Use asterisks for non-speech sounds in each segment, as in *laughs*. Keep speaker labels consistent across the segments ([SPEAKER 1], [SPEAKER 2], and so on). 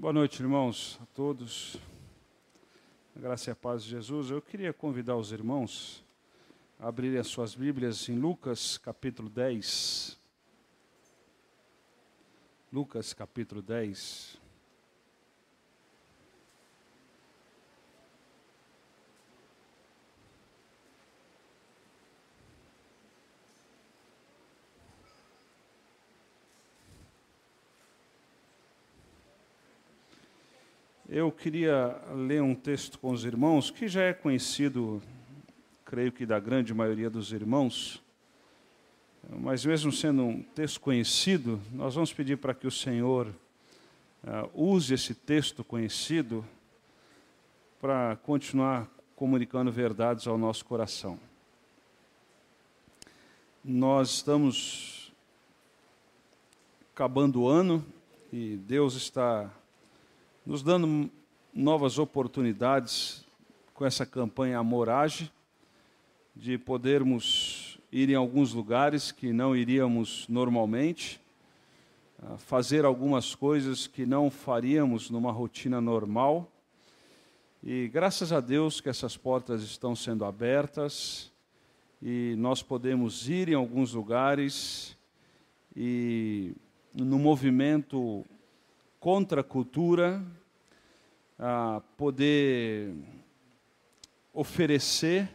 [SPEAKER 1] Boa noite, irmãos, a todos. A graça e a paz de Jesus. Eu queria convidar os irmãos a abrirem as suas Bíblias em Lucas, capítulo 10. Lucas, capítulo 10. Eu queria ler um texto com os irmãos que já é conhecido, creio que da grande maioria dos irmãos, mas mesmo sendo um texto conhecido, nós vamos pedir para que o Senhor uh, use esse texto conhecido para continuar comunicando verdades ao nosso coração. Nós estamos acabando o ano e Deus está nos dando novas oportunidades com essa campanha Amorage, de podermos ir em alguns lugares que não iríamos normalmente, fazer algumas coisas que não faríamos numa rotina normal. E graças a Deus que essas portas estão sendo abertas e nós podemos ir em alguns lugares e no movimento contra a cultura, a poder oferecer,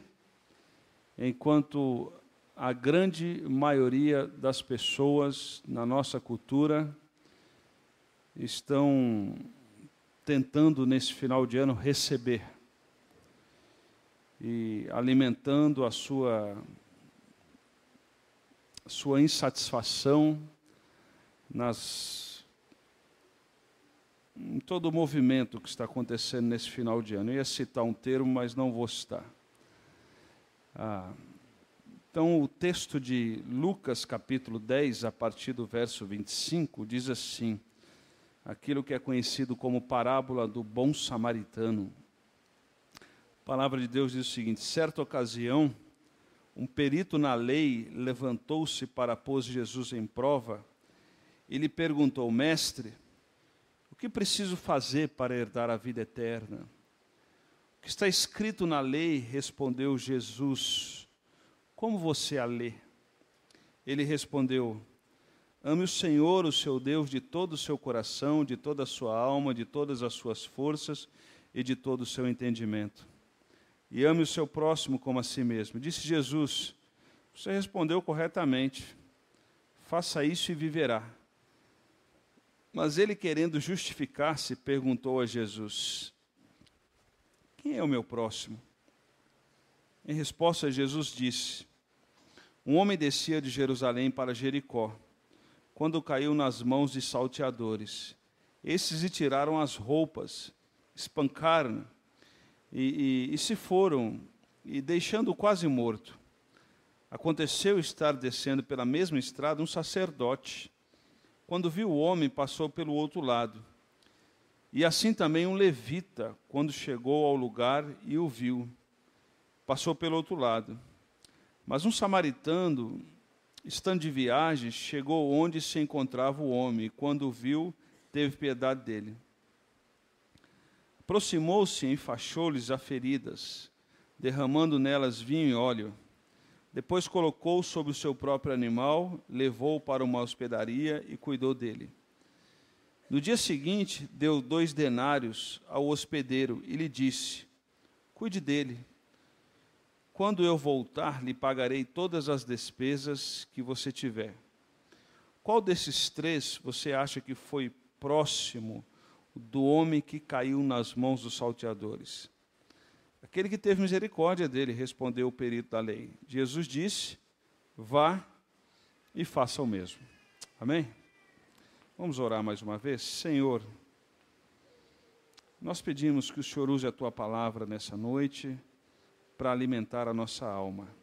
[SPEAKER 1] enquanto a grande maioria das pessoas na nossa cultura estão tentando nesse final de ano receber e alimentando a sua sua insatisfação nas em todo o movimento que está acontecendo nesse final de ano. Eu ia citar um termo, mas não vou citar. Ah, então, o texto de Lucas, capítulo 10, a partir do verso 25, diz assim: aquilo que é conhecido como parábola do bom samaritano. A palavra de Deus diz o seguinte: certa ocasião, um perito na lei levantou-se para pôr Jesus em prova e lhe perguntou: Mestre, que preciso fazer para herdar a vida eterna? O que está escrito na lei, respondeu Jesus. Como você a lê? Ele respondeu: Ame o Senhor, o seu Deus, de todo o seu coração, de toda a sua alma, de todas as suas forças e de todo o seu entendimento. E ame o seu próximo como a si mesmo. Disse Jesus: Você respondeu corretamente. Faça isso e viverá. Mas ele, querendo justificar-se, perguntou a Jesus: Quem é o meu próximo? Em resposta, Jesus disse: Um homem descia de Jerusalém para Jericó, quando caiu nas mãos de salteadores. Esses lhe tiraram as roupas, espancaram e, e, e se foram, e deixando-o quase morto. Aconteceu estar descendo pela mesma estrada um sacerdote quando viu o homem, passou pelo outro lado. E assim também um levita, quando chegou ao lugar e o viu, passou pelo outro lado. Mas um samaritano, estando de viagem, chegou onde se encontrava o homem, e quando o viu, teve piedade dele. Aproximou-se e enfaixou-lhes as feridas, derramando nelas vinho e óleo. Depois colocou sobre o seu próprio animal, levou-o para uma hospedaria e cuidou dele. No dia seguinte, deu dois denários ao hospedeiro e lhe disse: Cuide dele. Quando eu voltar, lhe pagarei todas as despesas que você tiver. Qual desses três você acha que foi próximo do homem que caiu nas mãos dos salteadores? Aquele que teve misericórdia dele, respondeu o perito da lei. Jesus disse: Vá e faça o mesmo. Amém? Vamos orar mais uma vez? Senhor, nós pedimos que o Senhor use a tua palavra nessa noite para alimentar a nossa alma.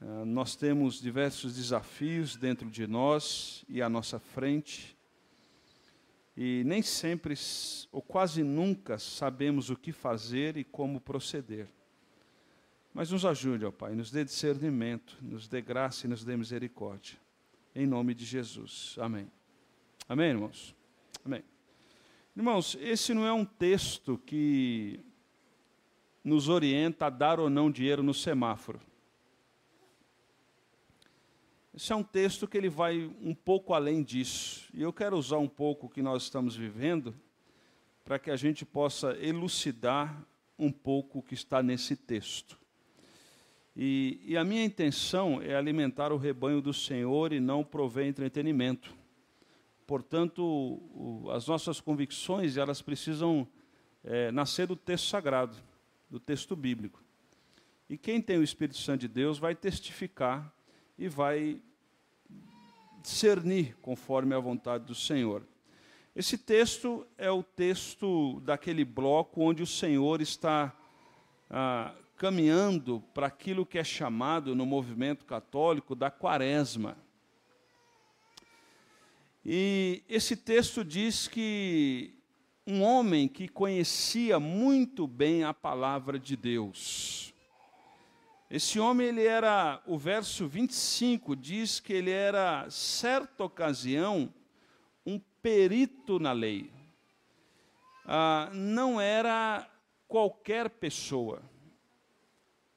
[SPEAKER 1] Ah, nós temos diversos desafios dentro de nós e à nossa frente e nem sempre, ou quase nunca, sabemos o que fazer e como proceder. Mas nos ajude, ó Pai, nos dê discernimento, nos dê graça e nos dê misericórdia. Em nome de Jesus. Amém. Amém, irmãos? Amém. Irmãos, esse não é um texto que nos orienta a dar ou não dinheiro no semáforo. Esse é um texto que ele vai um pouco além disso. E eu quero usar um pouco o que nós estamos vivendo para que a gente possa elucidar um pouco o que está nesse texto. E, e, a minha intenção é alimentar o rebanho do Senhor e não prover entretenimento. Portanto, o, as nossas convicções elas precisam é, nascer do texto sagrado, do texto bíblico. E quem tem o Espírito Santo de Deus vai testificar e vai discernir conforme a vontade do Senhor. Esse texto é o texto daquele bloco onde o Senhor está ah, caminhando para aquilo que é chamado no movimento católico da quaresma. E esse texto diz que um homem que conhecia muito bem a palavra de Deus. Esse homem, ele era, o verso 25 diz que ele era, certa ocasião, um perito na lei. Ah, não era qualquer pessoa,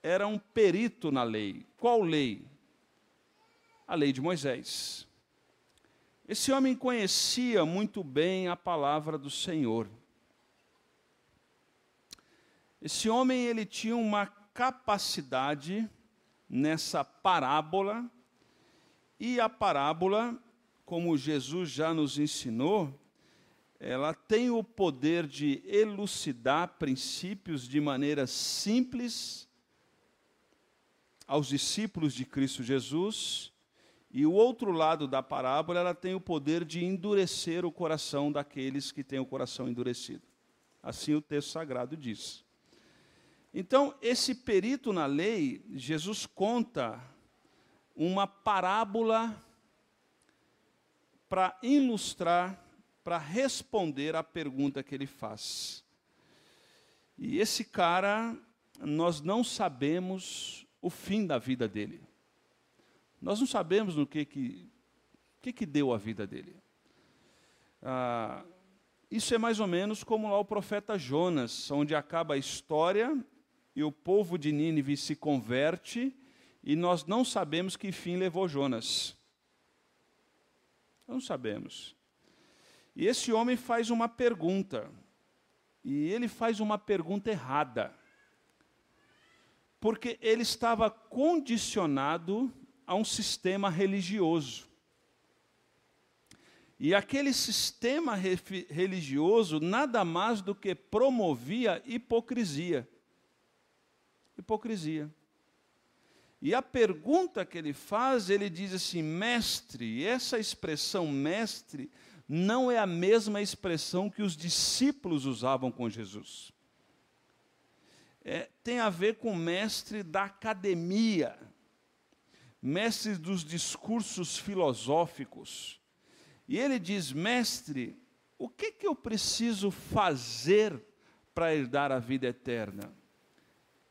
[SPEAKER 1] era um perito na lei. Qual lei? A lei de Moisés. Esse homem conhecia muito bem a palavra do Senhor. Esse homem ele tinha uma capacidade nessa parábola e a parábola, como Jesus já nos ensinou, ela tem o poder de elucidar princípios de maneira simples aos discípulos de Cristo Jesus, e o outro lado da parábola, ela tem o poder de endurecer o coração daqueles que têm o coração endurecido. Assim o texto sagrado diz. Então, esse perito na lei, Jesus conta uma parábola para ilustrar, para responder à pergunta que ele faz. E esse cara, nós não sabemos o fim da vida dele. Nós não sabemos no que que, que, que deu a vida dele. Ah, isso é mais ou menos como lá o profeta Jonas, onde acaba a história e o povo de Nínive se converte e nós não sabemos que fim levou Jonas. Não sabemos. E esse homem faz uma pergunta. E ele faz uma pergunta errada. Porque ele estava condicionado a um sistema religioso. E aquele sistema religioso nada mais do que promovia hipocrisia hipocrisia. E a pergunta que ele faz, ele diz assim: mestre, essa expressão mestre não é a mesma expressão que os discípulos usavam com Jesus. É, tem a ver com mestre da academia, mestre dos discursos filosóficos. E ele diz: mestre, o que, que eu preciso fazer para herdar a vida eterna?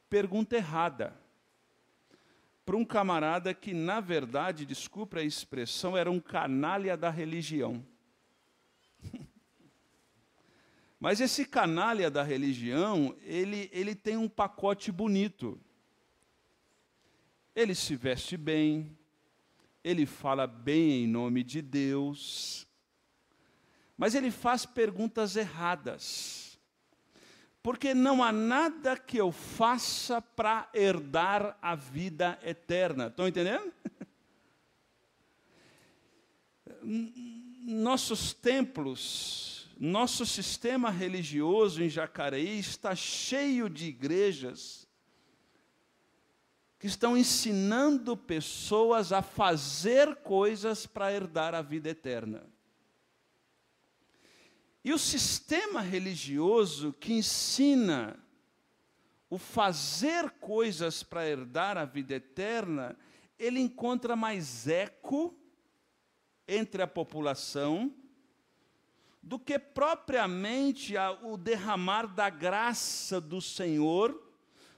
[SPEAKER 1] Pergunta errada para um camarada que, na verdade, desculpe a expressão, era um canalha da religião. *laughs* Mas esse canalha da religião, ele, ele tem um pacote bonito. Ele se veste bem, ele fala bem em nome de Deus, mas ele faz perguntas erradas porque não há nada que eu faça para herdar a vida eterna. Estão entendendo? *laughs* Nossos templos, nosso sistema religioso em Jacareí está cheio de igrejas que estão ensinando pessoas a fazer coisas para herdar a vida eterna. E o sistema religioso que ensina o fazer coisas para herdar a vida eterna, ele encontra mais eco entre a população do que propriamente o derramar da graça do Senhor,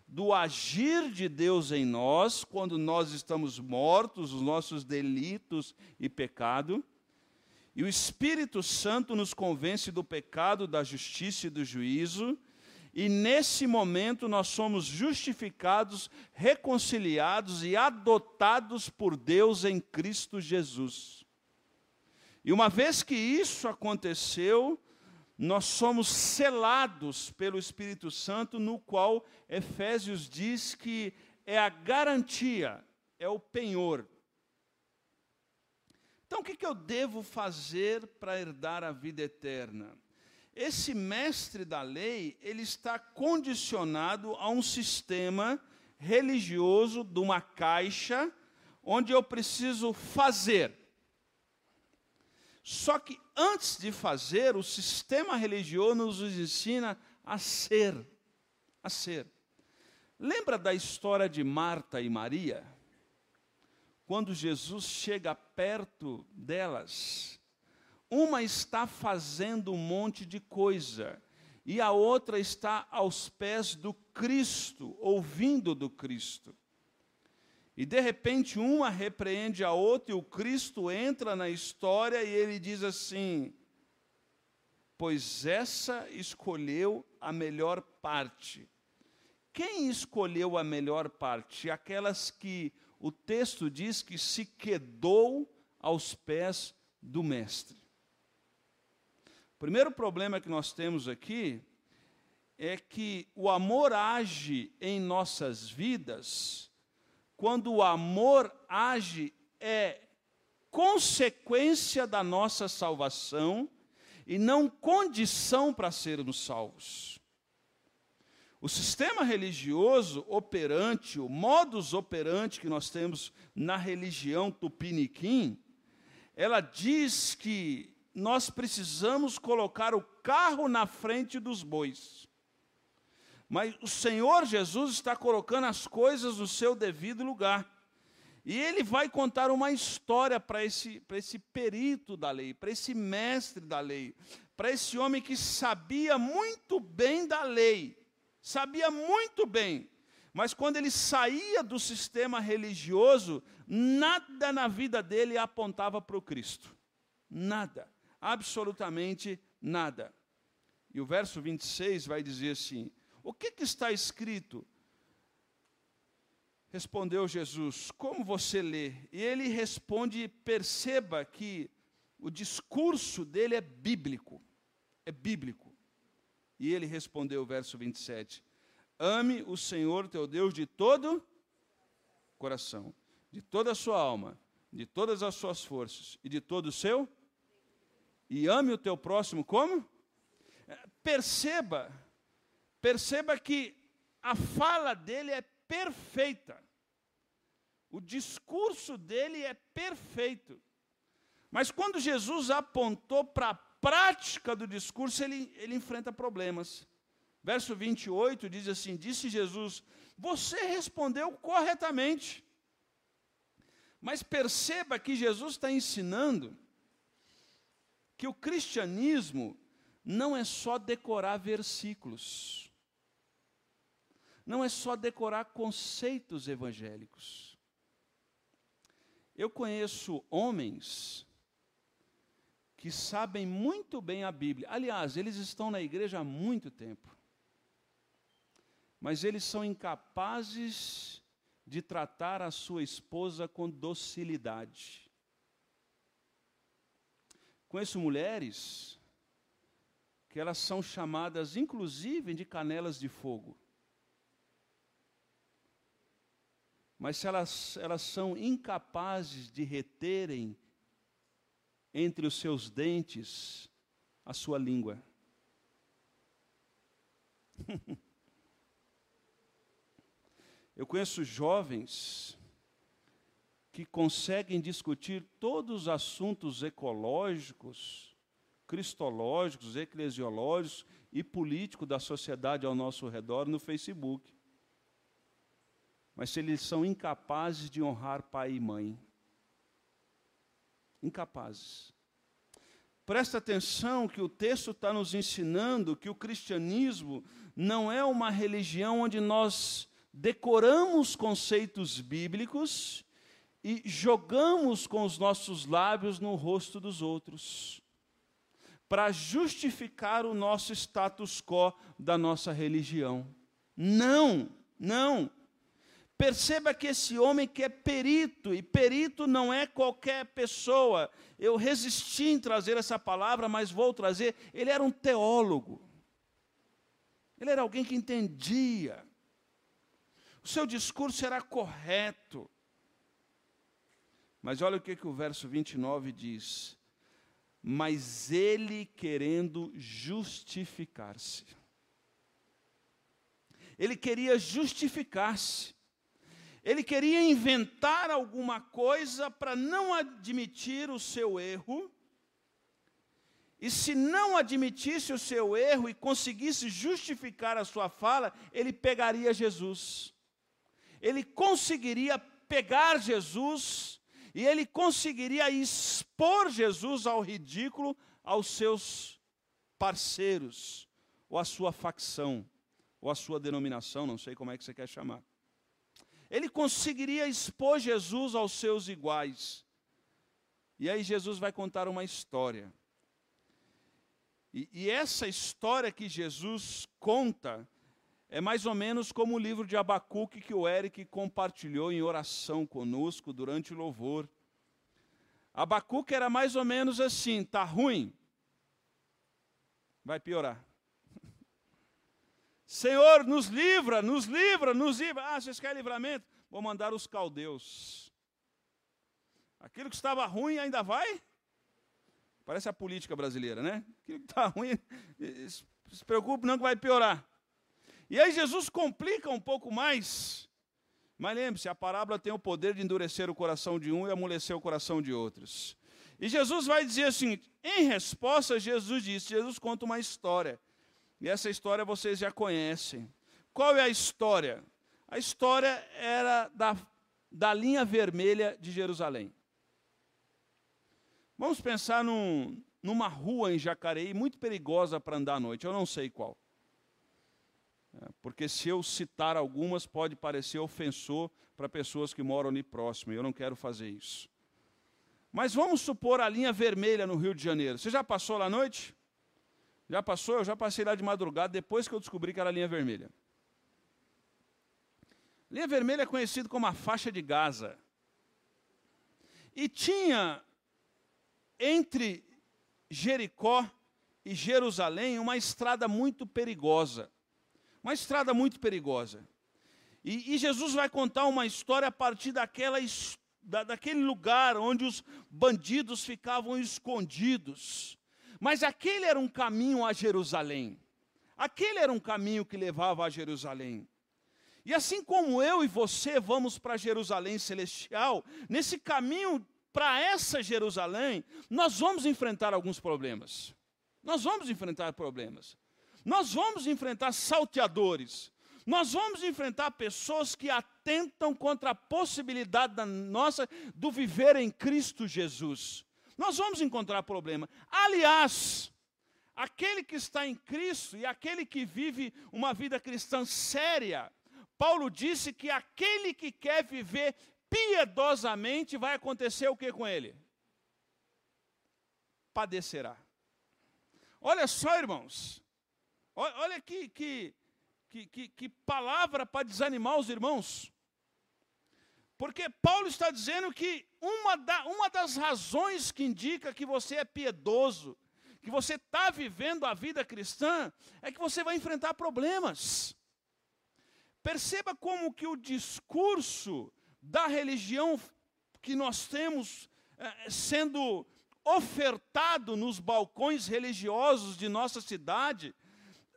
[SPEAKER 1] do agir de Deus em nós, quando nós estamos mortos, os nossos delitos e pecado E o Espírito Santo nos convence do pecado, da justiça e do juízo. E nesse momento nós somos justificados, reconciliados e adotados por Deus em Cristo Jesus. E uma vez que isso aconteceu, nós somos selados pelo Espírito Santo, no qual Efésios diz que é a garantia, é o penhor então, o que, eu devo fazer para herdar a vida eterna? Esse mestre da lei, ele está condicionado a um sistema religioso de uma caixa, onde eu preciso fazer. Só que antes de fazer, o sistema religioso nos ensina a ser. A ser. Lembra da história de Marta e Maria? Quando Jesus chega perto delas, uma está fazendo um monte de coisa e a outra está aos pés do Cristo, ouvindo do Cristo. E de repente uma repreende a outra e o Cristo entra na história e ele diz assim: Pois essa escolheu a melhor parte. Quem escolheu a melhor parte? Aquelas que o texto diz que se quedou aos pés do Mestre. O primeiro problema que nós temos aqui é que o amor age em nossas vidas quando o amor age é consequência da nossa salvação e não condição para sermos salvos. O sistema religioso operante, o modus operandi que nós temos na religião tupiniquim, ela diz que nós precisamos colocar o carro na frente dos bois. Mas o Senhor Jesus está colocando as coisas no seu devido lugar. E ele vai contar uma história para esse, esse perito da lei, para esse mestre da lei, para esse homem que sabia muito bem da lei sabia muito bem, mas quando ele saía do sistema religioso, nada na vida dele apontava para o Cristo. Nada, absolutamente nada. E o verso 26 vai dizer assim: O que, que está escrito? Respondeu Jesus: Como você lê? E ele responde: Perceba que o discurso dele é bíblico. É bíblico. E ele respondeu, verso 27, Ame o Senhor teu Deus de todo coração, de toda a sua alma, de todas as suas forças e de todo o seu. E ame o teu próximo como? É, perceba, perceba que a fala dele é perfeita. O discurso dele é perfeito. Mas quando Jesus apontou para prática do discurso, ele, ele enfrenta problemas. Verso 28 diz assim: Disse Jesus, você respondeu corretamente. Mas perceba que Jesus está ensinando que o cristianismo não é só decorar versículos, não é só decorar conceitos evangélicos. Eu conheço homens que sabem muito bem a Bíblia. Aliás, eles estão na igreja há muito tempo. Mas eles são incapazes de tratar a sua esposa com docilidade. Conheço mulheres que elas são chamadas, inclusive, de canelas de fogo. Mas se elas, elas são incapazes de reterem entre os seus dentes a sua língua. *laughs* Eu conheço jovens que conseguem discutir todos os assuntos ecológicos, cristológicos, eclesiológicos e políticos da sociedade ao nosso redor no Facebook. Mas se eles são incapazes de honrar pai e mãe, incapazes. Presta atenção que o texto está nos ensinando que o cristianismo não é uma religião onde nós decoramos conceitos bíblicos e jogamos com os nossos lábios no rosto dos outros, para justificar o nosso status quo da nossa religião. Não, não. Perceba que esse homem que é perito, e perito não é qualquer pessoa. Eu resisti em trazer essa palavra, mas vou trazer. Ele era um teólogo. Ele era alguém que entendia. O seu discurso era correto. Mas olha o que, que o verso 29 diz. Mas ele querendo justificar-se. Ele queria justificar-se. Ele queria inventar alguma coisa para não admitir o seu erro. E se não admitisse o seu erro e conseguisse justificar a sua fala, ele pegaria Jesus. Ele conseguiria pegar Jesus e ele conseguiria expor Jesus ao ridículo aos seus parceiros, ou à sua facção, ou à sua denominação, não sei como é que você quer chamar ele conseguiria expor Jesus aos seus iguais. E aí Jesus vai contar uma história. E, e, essa história que Jesus conta é mais ou menos como o livro de Abacuque que o Eric compartilhou em oração conosco durante o louvor. Abacuque era mais ou menos assim: tá ruim, vai piorar. Senhor, nos livra, nos livra, nos livra. Ah, vocês querem livramento? Vou mandar os caldeus. Aquilo que estava ruim ainda vai? Parece a política brasileira, né? Aquilo que está ruim, se preocupe não que vai piorar. E aí Jesus complica um pouco mais. Mas lembre-se, a parábola tem o poder de endurecer o coração de um e amolecer o coração de outros. E Jesus vai dizer assim, em resposta, Jesus disse, Jesus conta uma história. E essa história vocês já conhecem. Qual é a história? A história era da, da linha vermelha de Jerusalém. Vamos pensar num, numa rua em Jacareí muito perigosa para andar à noite, eu não sei qual. É, porque se eu citar algumas, pode parecer ofensor para pessoas que moram ali próximo, e eu não quero fazer isso. Mas vamos supor a linha vermelha no Rio de Janeiro. Você já passou lá à noite? Já passou? Eu já passei lá de madrugada depois que eu descobri que era a linha vermelha. Linha vermelha é conhecido como a faixa de Gaza. E tinha entre Jericó e Jerusalém uma estrada muito perigosa. Uma estrada muito perigosa. E, e Jesus vai contar uma história a partir daquela, da, daquele lugar onde os bandidos ficavam escondidos. Mas aquele era um caminho a Jerusalém. Aquele era um caminho que levava a Jerusalém. E assim como eu e você vamos para Jerusalém celestial, nesse caminho para essa Jerusalém, nós vamos enfrentar alguns problemas. Nós vamos enfrentar problemas. Nós vamos enfrentar salteadores. Nós vamos enfrentar pessoas que atentam contra a possibilidade da nossa do viver em Cristo Jesus. Nós vamos encontrar problema. Aliás, aquele que está em Cristo e aquele que vive uma vida cristã séria, Paulo disse que aquele que quer viver piedosamente vai acontecer o que com ele? Padecerá. Olha só, irmãos. Olha que, que, que, que palavra para desanimar os irmãos. Porque Paulo está dizendo que uma, da, uma das razões que indica que você é piedoso, que você está vivendo a vida cristã, é que você vai enfrentar problemas. Perceba como que o discurso da religião que nós temos é, sendo ofertado nos balcões religiosos de nossa cidade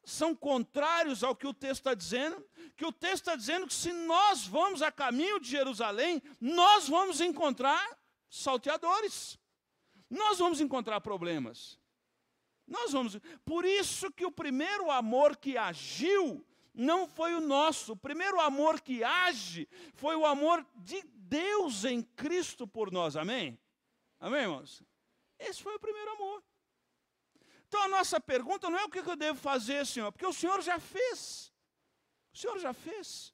[SPEAKER 1] são contrários ao que o texto está dizendo, que o texto está dizendo que se nós vamos a caminho de Jerusalém, nós vamos encontrar salteadores. Nós vamos encontrar problemas. Nós vamos. Por isso que o primeiro amor que agiu não foi o nosso. O primeiro amor que age foi o amor de Deus em Cristo por nós. Amém? Amém, irmãos? Esse foi o primeiro amor. Então a nossa pergunta não é o que eu devo fazer, Senhor, porque o Senhor já fez. O Senhor já fez.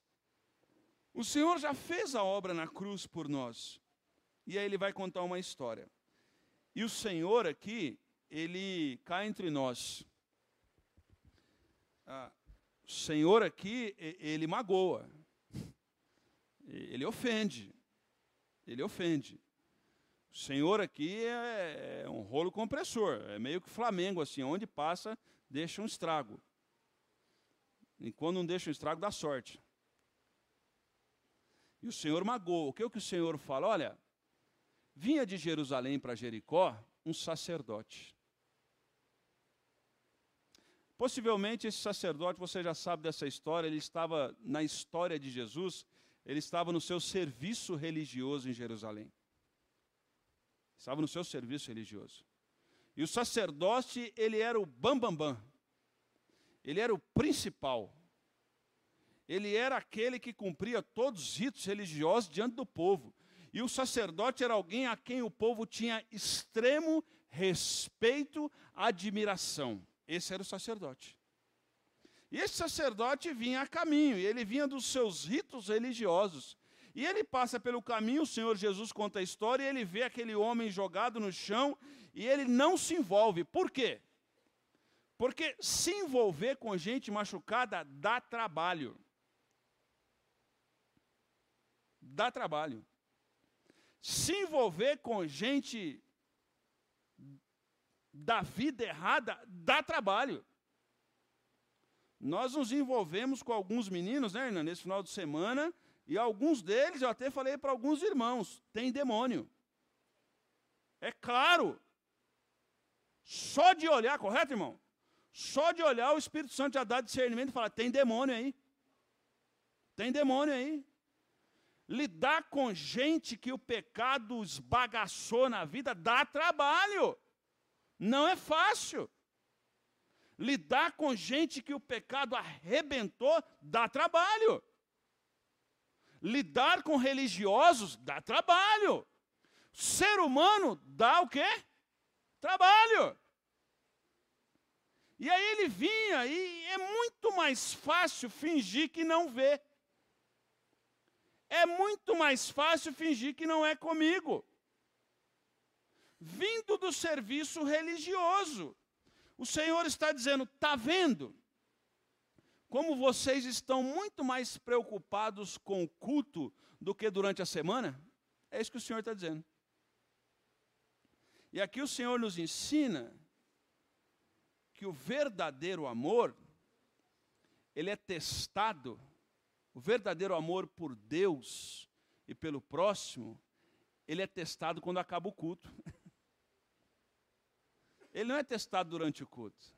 [SPEAKER 1] O Senhor já fez a obra na cruz por nós. E aí ele vai contar uma história. E o Senhor aqui, ele cai entre nós. Ah, o Senhor aqui, ele magoa. Ele ofende. Ele ofende. O Senhor aqui é, é um rolo compressor. É meio que Flamengo, assim. Onde passa, deixa um estrago. E quando não deixa um estrago, dá sorte. E o Senhor magoa. O que, é que o Senhor fala? Olha, vinha de Jerusalém para Jericó um sacerdote. Possivelmente esse sacerdote, você já sabe dessa história, ele estava na história de Jesus, ele estava no seu serviço religioso em Jerusalém. Estava no seu serviço religioso. E o sacerdote, ele era o bambambam. Bam, bam. Ele era o principal. Ele era aquele que cumpria todos os ritos religiosos diante do povo. E o sacerdote era alguém a quem o povo tinha extremo respeito, admiração. Esse era o sacerdote. E esse sacerdote vinha a caminho, ele vinha dos seus ritos religiosos. E ele passa pelo caminho, o Senhor Jesus conta a história, e ele vê aquele homem jogado no chão, e ele não se envolve. Por quê? Porque se envolver com gente machucada dá trabalho. Dá trabalho se envolver com gente da vida errada dá trabalho. Nós nos envolvemos com alguns meninos, né, Hernan, nesse final de semana, e alguns deles, eu até falei para alguns irmãos, tem demônio. É claro. Só de olhar, correto, irmão? Só de olhar o Espírito Santo já dá discernimento e fala: tem demônio aí. Tem demônio aí. Lidar com gente que o pecado esbagaçou na vida dá trabalho. Não é fácil. Lidar com gente que o pecado arrebentou dá trabalho. Lidar com religiosos dá trabalho. Ser humano dá o quê? Trabalho. E aí ele vinha, e é muito mais fácil fingir que não vê é muito mais fácil fingir que não é comigo. Vindo do serviço religioso. O Senhor está dizendo: está vendo? Como vocês estão muito mais preocupados com o culto do que durante a semana? É isso que o Senhor está dizendo. E aqui o Senhor nos ensina que o verdadeiro amor, ele é testado o verdadeiro amor por Deus e pelo próximo, ele é testado quando acaba o culto. *laughs* Ele não é testado durante o culto.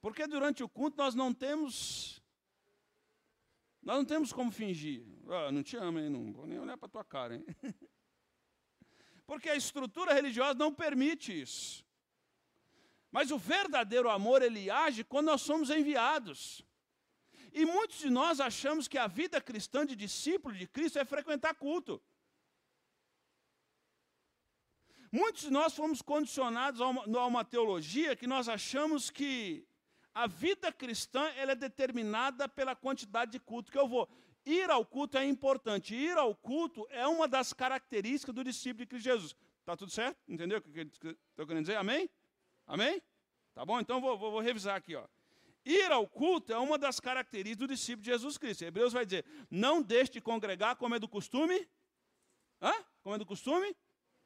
[SPEAKER 1] Porque durante o culto nós não temos nós não temos como fingir. Ah, não te amo, hein? Não vou nem olhar para tua cara, hein? *laughs* Porque a estrutura religiosa não permite isso. Mas o verdadeiro amor, ele age quando nós somos enviados. E muitos de nós achamos que a vida cristã de discípulo de Cristo é frequentar culto. Muitos de nós fomos condicionados a uma, a uma teologia que nós achamos que a vida cristã ela é determinada pela quantidade de culto que eu vou. Ir ao culto é importante. Ir ao culto é uma das características do discípulo de Cristo Jesus. Está tudo certo? Entendeu o que estou querendo dizer? Amém? Amém? Tá bom? Então vou, vou, vou revisar aqui. Ó. Ir ao culto é uma das características do discípulo de Jesus Cristo. Hebreus vai dizer: não deixe de congregar como é do costume. Hã? Como é do costume?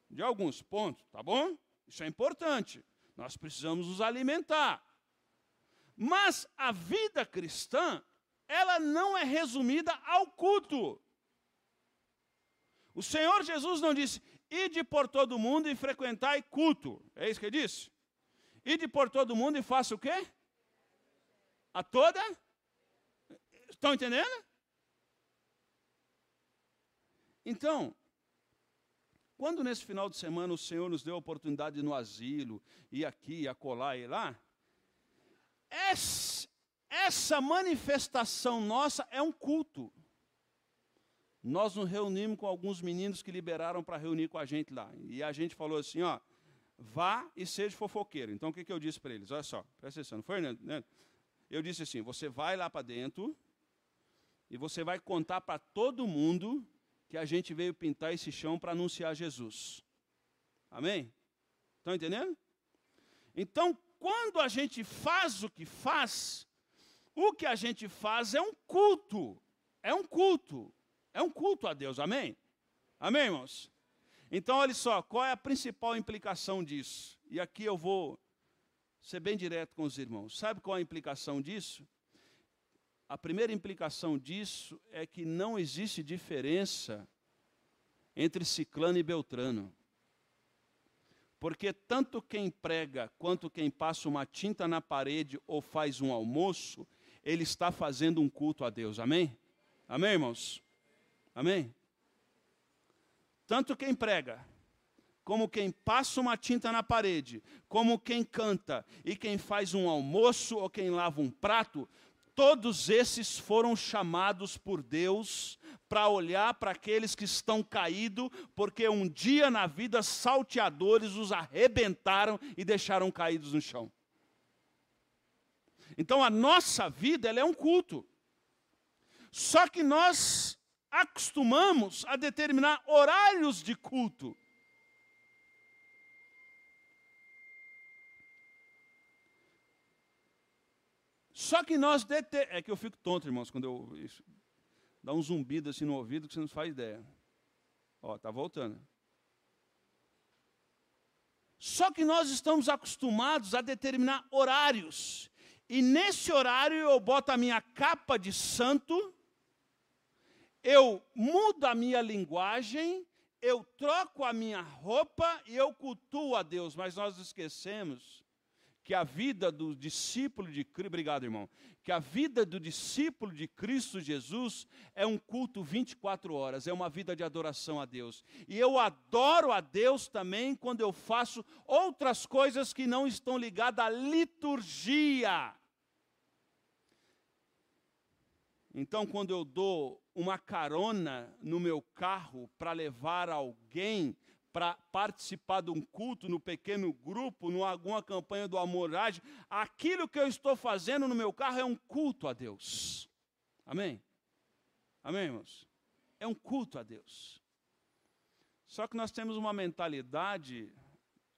[SPEAKER 1] De alguns pontos, tá bom? Isso é importante. Nós precisamos nos alimentar. Mas a vida cristã, ela não é resumida ao culto. O Senhor Jesus não disse: ide por todo mundo e frequentai culto. É isso que ele disse? Ide por todo mundo e faça o quê? a toda. Estão entendendo? Então, quando nesse final de semana o Senhor nos deu a oportunidade no asilo, ir aqui, ir acolá, ir lá, essa manifestação nossa é um culto. Nós nos reunimos com alguns meninos que liberaram para reunir com a gente lá. E a gente falou assim, ó, vá e seja fofoqueiro. Então o que, que eu disse para eles? Olha só, presta atenção, não foi, né? eu disse assim: você vai lá para dentro e você vai contar para todo mundo que a gente veio pintar esse chão para anunciar Jesus. Amém? Estão entendendo? Então, quando a gente faz o que faz, o que a gente faz é um culto. É um culto. É um culto a Deus. Amém? Amém, irmãos? Então, olha só, qual é a principal implicação disso? E aqui eu vou ser bem direto com os irmãos. Sabe qual é a implicação disso? A primeira implicação disso é que não existe diferença entre Ciclano e Beltrano. Porque tanto quem prega quanto quem passa uma tinta na parede ou faz um almoço, ele está fazendo um culto a Deus. Amém? Amém, irmãos? Amém? Tanto quem prega, como quem passa uma tinta na parede, como quem canta e quem faz um almoço ou quem lava um prato, todos esses foram chamados por Deus para olhar para aqueles que estão caídos, porque um dia na vida salteadores os arrebentaram e deixaram caídos no chão. Então a nossa vida é um culto. Só que nós acostumamos a determinar horários de culto. Só que nós deter... É que eu fico tonto, irmãos, quando eu isso, dá um zumbido assim no ouvido que você não faz ideia. Ó, tá voltando. Só que nós estamos acostumados a determinar horários. E nesse horário eu boto a minha capa de santo, eu mudo a minha linguagem, eu troco a minha roupa e eu cultuo a Deus, mas nós esquecemos que a vida do discípulo de Cristo, obrigado irmão, que a vida do discípulo de Cristo Jesus é um culto 24 horas, é uma vida de adoração a Deus. E eu adoro a Deus também quando eu faço outras coisas que não estão ligadas à liturgia. Então, quando eu dou uma carona no meu carro para levar alguém para participar de um culto no pequeno grupo, em alguma campanha do amoragem, aquilo que eu estou fazendo no meu carro é um culto a Deus. Amém? Amém, irmãos? É um culto a Deus. Só que nós temos uma mentalidade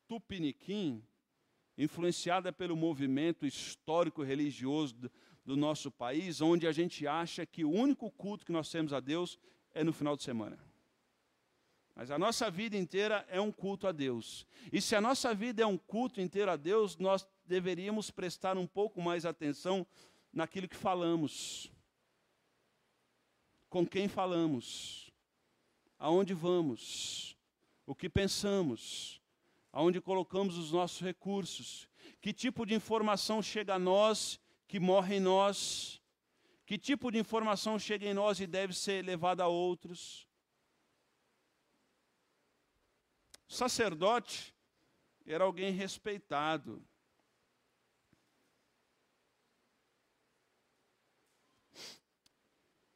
[SPEAKER 1] tupiniquim, influenciada pelo movimento histórico religioso do, do nosso país, onde a gente acha que o único culto que nós temos a Deus é no final de semana. Mas a nossa vida inteira é um culto a Deus. E se a nossa vida é um culto inteiro a Deus, nós deveríamos prestar um pouco mais atenção naquilo que falamos. Com quem falamos? Aonde vamos? O que pensamos? Aonde colocamos os nossos recursos? Que tipo de informação chega a nós que morre em nós? Que tipo de informação chega em nós e deve ser levada a outros? Sacerdote era alguém respeitado.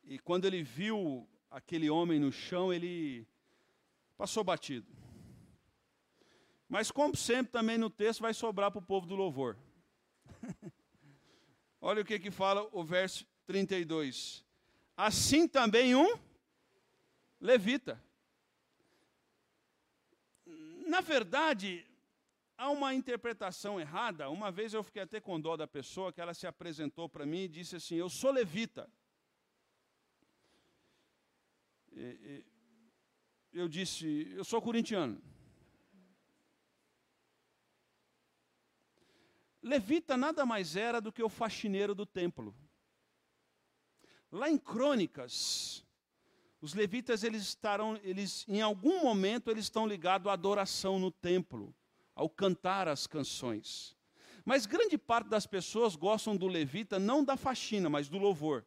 [SPEAKER 1] E quando ele viu aquele homem no chão, ele passou batido. Mas, como sempre, também no texto vai sobrar para o povo do louvor. *laughs* Olha o que, que fala o verso 32. Assim também um levita na verdade, há uma interpretação errada. Uma vez eu fiquei até com dó da pessoa que ela se apresentou para mim e disse assim: Eu sou levita. E, e, eu disse: Eu sou corintiano. Levita nada mais era do que o faxineiro do templo. Lá em Crônicas, os levitas, eles estarão, eles, em algum momento, eles estão ligados à adoração no templo, ao cantar as canções. Mas grande parte das pessoas gostam do levita não da faxina, mas do louvor.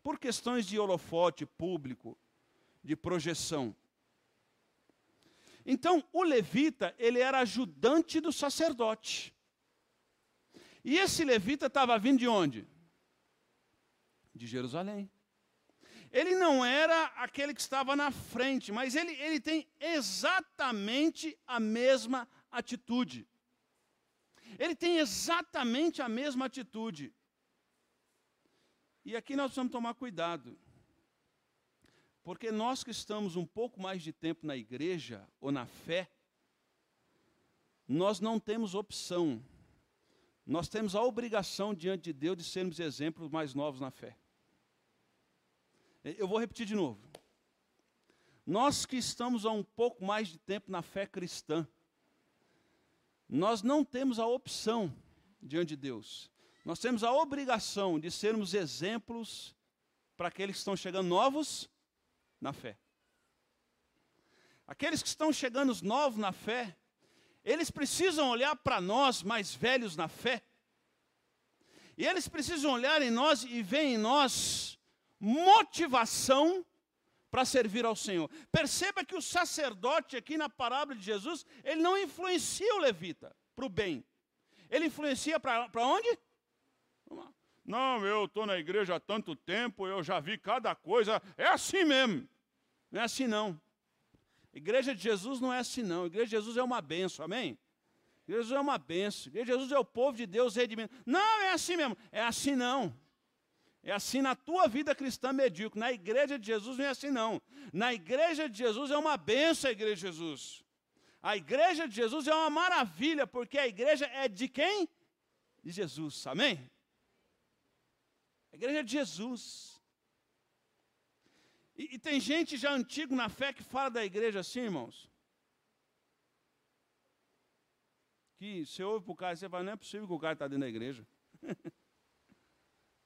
[SPEAKER 1] Por questões de holofote público, de projeção. Então, o levita, ele era ajudante do sacerdote. E esse levita estava vindo de onde? De Jerusalém. Ele não era aquele que estava na frente, mas ele, ele tem exatamente a mesma atitude. Ele tem exatamente a mesma atitude. E aqui nós precisamos tomar cuidado. Porque nós que estamos um pouco mais de tempo na igreja ou na fé, nós não temos opção. Nós temos a obrigação diante de Deus de sermos exemplos mais novos na fé. Eu vou repetir de novo. Nós que estamos há um pouco mais de tempo na fé cristã, nós não temos a opção diante de Deus. Nós temos a obrigação de sermos exemplos para aqueles que estão chegando novos na fé. Aqueles que estão chegando novos na fé, eles precisam olhar para nós mais velhos na fé. E eles precisam olhar em nós e ver em nós motivação para servir ao Senhor. Perceba que o sacerdote aqui na parábola de Jesus, ele não influencia o levita para o bem. Ele influencia para onde? Não, eu estou na igreja há tanto tempo, eu já vi cada coisa. É assim mesmo. Não é assim não. Igreja de Jesus não é assim não. Igreja de Jesus é uma benção, amém? Igreja de Jesus é uma benção. Igreja de Jesus é o povo de Deus redimido. Não, é assim mesmo. É assim não. É assim na tua vida cristã medíocre. Na igreja de Jesus não é assim, não. Na igreja de Jesus é uma benção a igreja de Jesus. A igreja de Jesus é uma maravilha, porque a igreja é de quem? De Jesus. Amém? A igreja é de Jesus. E, e tem gente já antigo na fé que fala da igreja assim, irmãos. Que você ouve para o cara e você fala, não é possível que o cara está dentro da igreja. *laughs*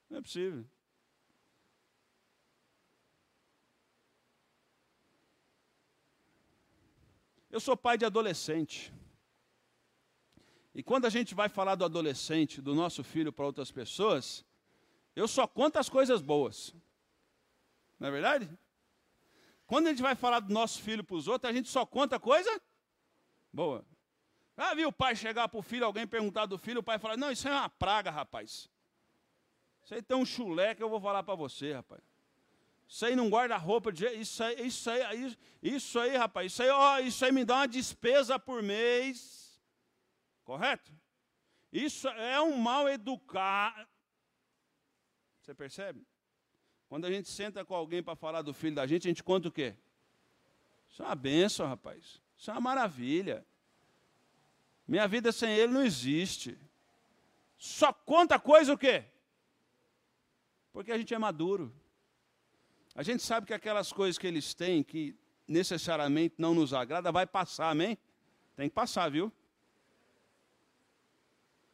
[SPEAKER 1] Não é possível. Eu sou pai de adolescente. E quando a gente vai falar do adolescente, do nosso filho para outras pessoas, eu só conto as coisas boas. Não é verdade? Quando a gente vai falar do nosso filho para os outros, a gente só conta coisa boa. Ah, viu o pai chegar para o filho, alguém perguntar do filho, o pai falar: Não, isso é uma praga, rapaz. Isso aí tem um chulé que eu vou falar para você, rapaz. Isso aí não guarda roupa de isso aí, isso aí, isso aí, rapaz. Isso aí, ó, isso aí me dá uma despesa por mês. Correto? Isso é um mal educado. Você percebe? Quando a gente senta com alguém para falar do filho da gente, a gente conta o quê? Isso é uma benção, rapaz. Isso é uma maravilha. Minha vida sem ele não existe. Só conta coisa o quê? Porque a gente é maduro. A gente sabe que aquelas coisas que eles têm, que necessariamente não nos agrada, vai passar, amém? Tem que passar, viu?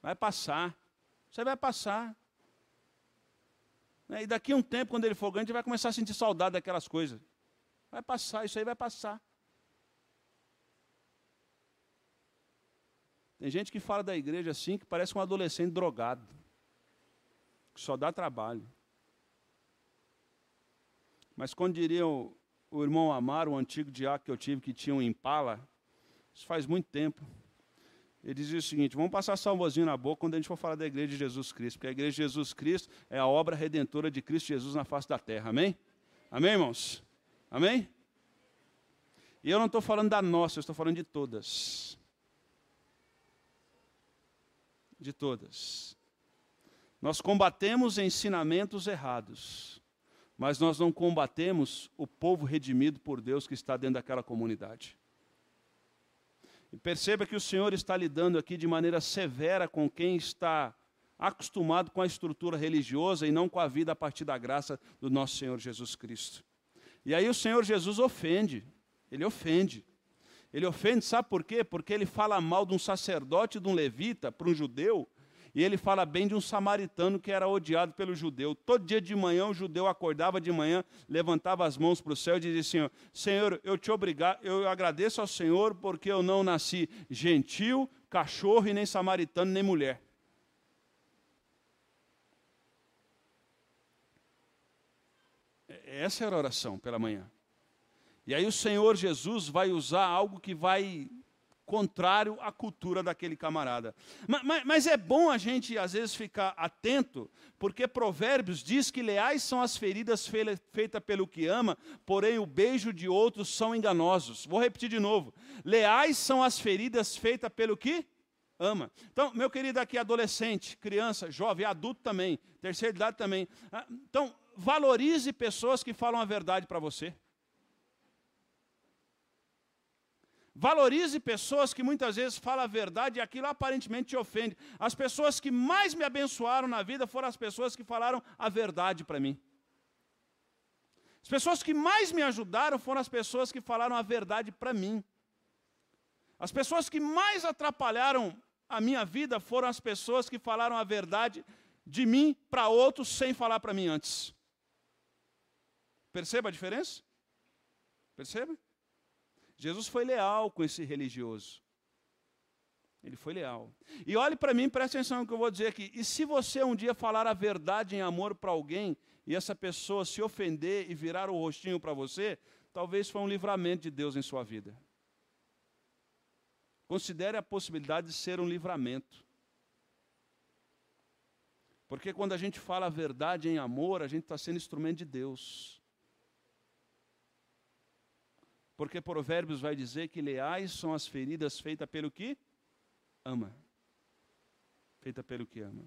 [SPEAKER 1] Vai passar. Você vai passar. E daqui a um tempo, quando ele for grande, vai começar a sentir saudade daquelas coisas. Vai passar, isso aí vai passar. Tem gente que fala da igreja assim, que parece um adolescente drogado, que só dá trabalho. Mas quando diria o, o irmão Amaro, o antigo diácono que eu tive, que tinha um impala, isso faz muito tempo. Ele dizia o seguinte: vamos passar salvozinho na boca quando a gente for falar da igreja de Jesus Cristo, porque a igreja de Jesus Cristo é a obra redentora de Cristo Jesus na face da terra. Amém? Amém, irmãos? Amém? E eu não estou falando da nossa, eu estou falando de todas. De todas. Nós combatemos ensinamentos errados mas nós não combatemos o povo redimido por Deus que está dentro daquela comunidade. E perceba que o Senhor está lidando aqui de maneira severa com quem está acostumado com a estrutura religiosa e não com a vida a partir da graça do nosso Senhor Jesus Cristo. E aí o Senhor Jesus ofende, ele ofende. Ele ofende, sabe por quê? Porque ele fala mal de um sacerdote, de um levita, para um judeu, e ele fala bem de um samaritano que era odiado pelo judeu. Todo dia de manhã o judeu acordava de manhã, levantava as mãos para o céu e dizia: Senhor, Senhor, eu te obrigar, eu agradeço ao Senhor porque eu não nasci gentil, cachorro e nem samaritano nem mulher. Essa era a oração pela manhã. E aí o Senhor Jesus vai usar algo que vai contrário à cultura daquele camarada. Mas, mas, mas, é bom a gente, às vezes, ficar atento, porque Provérbios diz que leais são as feridas feitas pelo que ama, porém o beijo de outros são enganosos. Vou repetir de novo. Leais são as feridas feitas pelo que ama. Então, meu querido aqui, adolescente, criança, jovem, adulto também, terceira idade também. Ah, então, valorize pessoas que falam a verdade para você. Valorize pessoas que muitas vezes falam a verdade e aquilo aparentemente te ofende. As pessoas que mais me abençoaram na vida foram as pessoas que falaram a verdade para mim. As pessoas que mais me ajudaram foram as pessoas que falaram a verdade para mim. As pessoas que mais atrapalharam a minha vida foram as pessoas que falaram a verdade de mim para outros sem falar para mim antes. Perceba a diferença? Perceba? Jesus foi leal com esse religioso. Ele foi leal. E olhe para mim, preste atenção no que eu vou dizer aqui. E se você um dia falar a verdade em amor para alguém, e essa pessoa se ofender e virar o rostinho para você, talvez foi um livramento de Deus em sua vida. Considere a possibilidade de ser um livramento. Porque quando a gente fala a verdade em amor, a gente está sendo instrumento de Deus. Porque Provérbios vai dizer que leais são as feridas feitas pelo que ama. Feita pelo que ama.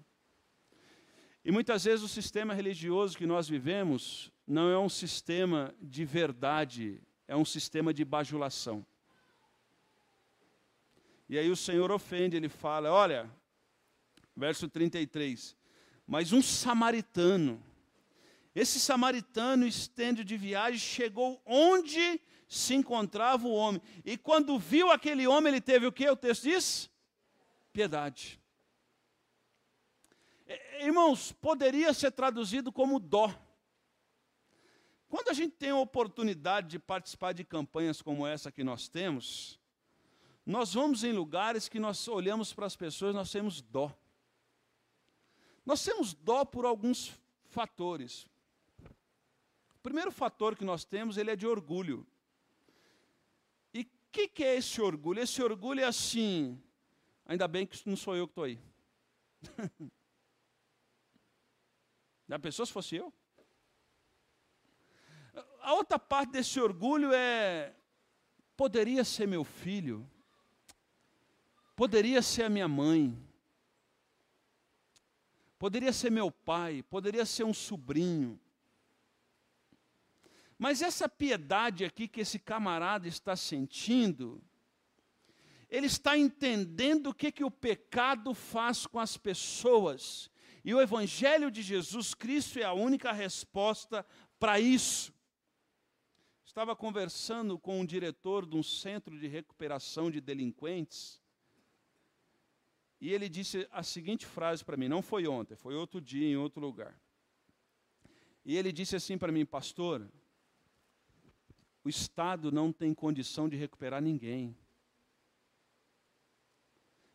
[SPEAKER 1] E muitas vezes o sistema religioso que nós vivemos não é um sistema de verdade, é um sistema de bajulação. E aí o Senhor ofende, ele fala: olha, verso 33, mas um samaritano, esse samaritano estendo de viagem, chegou onde se encontrava o homem. E quando viu aquele homem, ele teve o que? O texto diz? Piedade. Irmãos, poderia ser traduzido como dó. Quando a gente tem a oportunidade de participar de campanhas como essa que nós temos, nós vamos em lugares que nós olhamos para as pessoas, nós temos dó. Nós temos dó por alguns fatores. O primeiro fator que nós temos, ele é de orgulho que, que é esse orgulho? Esse orgulho é assim, ainda bem que não sou eu que estou aí. *laughs* Já pensou se fosse eu? A outra parte desse orgulho é: poderia ser meu filho, poderia ser a minha mãe, poderia ser meu pai, poderia ser um sobrinho, mas essa piedade aqui que esse camarada está sentindo, ele está entendendo o que, que o pecado faz com as pessoas. E o Evangelho de Jesus Cristo é a única resposta para isso. Estava conversando com um diretor de um centro de recuperação de delinquentes, e ele disse a seguinte frase para mim: não foi ontem, foi outro dia, em outro lugar. E ele disse assim para mim, pastor, o Estado não tem condição de recuperar ninguém.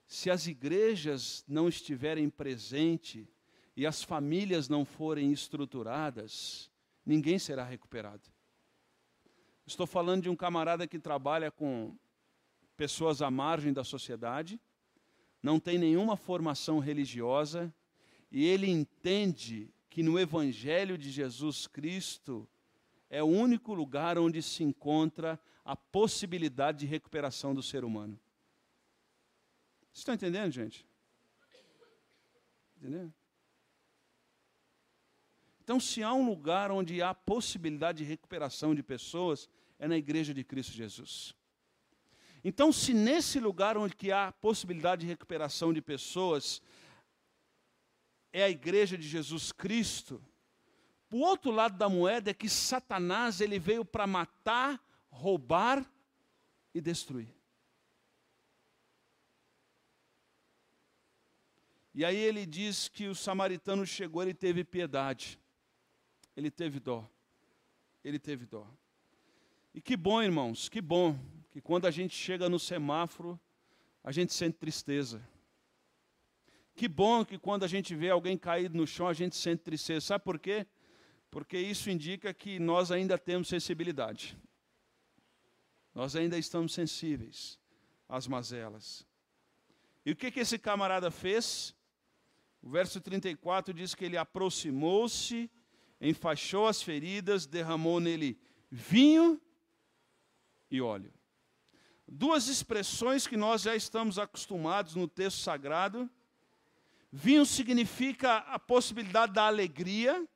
[SPEAKER 1] Se as igrejas não estiverem presentes e as famílias não forem estruturadas, ninguém será recuperado. Estou falando de um camarada que trabalha com pessoas à margem da sociedade, não tem nenhuma formação religiosa, e ele entende que no Evangelho de Jesus Cristo é o único lugar onde se encontra a possibilidade de recuperação do ser humano. Vocês estão entendendo, gente? Entendeu? Então, se há um lugar onde há possibilidade de recuperação de pessoas, é na igreja de Cristo Jesus. Então, se nesse lugar onde há possibilidade de recuperação de pessoas, é a igreja de Jesus Cristo, o outro lado da moeda é que Satanás ele veio para matar, roubar e destruir. E aí ele diz que o samaritano chegou, ele teve piedade. Ele teve dó. Ele teve dó. E que bom, irmãos, que bom que quando a gente chega no semáforo, a gente sente tristeza. Que bom que quando a gente vê alguém caído no chão, a gente sente tristeza. Sabe por quê? Porque isso indica que nós ainda temos sensibilidade. Nós ainda estamos sensíveis às mazelas. E o que, que esse camarada fez? O verso 34 diz que ele aproximou-se, enfaixou as feridas, derramou nele vinho e óleo. Duas expressões que nós já estamos acostumados no texto sagrado. Vinho significa a possibilidade da alegria,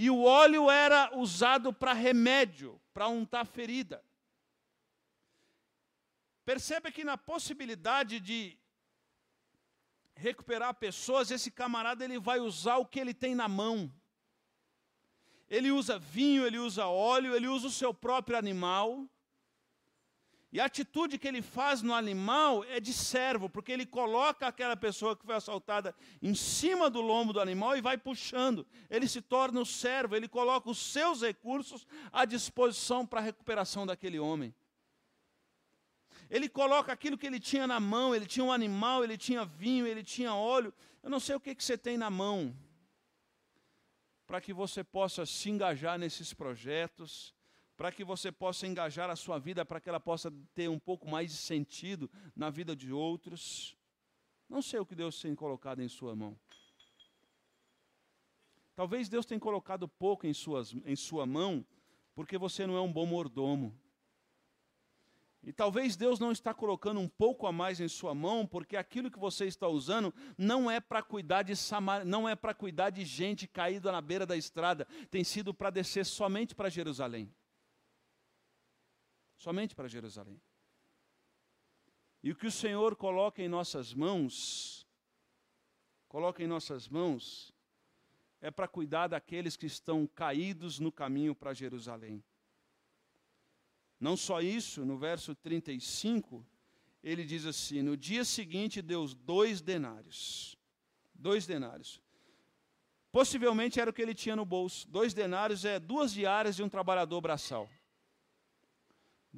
[SPEAKER 1] e o óleo era usado para remédio, para untar ferida. Percebe que na possibilidade de recuperar pessoas, esse camarada ele vai usar o que ele tem na mão. Ele usa vinho, ele usa óleo, ele usa o seu próprio animal. E a atitude que ele faz no animal é de servo, porque ele coloca aquela pessoa que foi assaltada em cima do lombo do animal e vai puxando. Ele se torna o servo, ele coloca os seus recursos à disposição para a recuperação daquele homem. Ele coloca aquilo que ele tinha na mão, ele tinha um animal, ele tinha vinho, ele tinha óleo. Eu não sei o que, que você tem na mão, para que você possa se engajar nesses projetos para que você possa engajar a sua vida, para que ela possa ter um pouco mais de sentido na vida de outros. Não sei o que Deus tem colocado em sua mão. Talvez Deus tenha colocado pouco em, suas, em sua mão, porque você não é um bom mordomo. E talvez Deus não está colocando um pouco a mais em sua mão, porque aquilo que você está usando não é para cuidar de Samar... não é para cuidar de gente caída na beira da estrada, tem sido para descer somente para Jerusalém somente para Jerusalém. E o que o Senhor coloca em nossas mãos, coloca em nossas mãos, é para cuidar daqueles que estão caídos no caminho para Jerusalém. Não só isso, no verso 35, ele diz assim: No dia seguinte deu dois denários. Dois denários. Possivelmente era o que ele tinha no bolso. Dois denários é duas diárias de um trabalhador braçal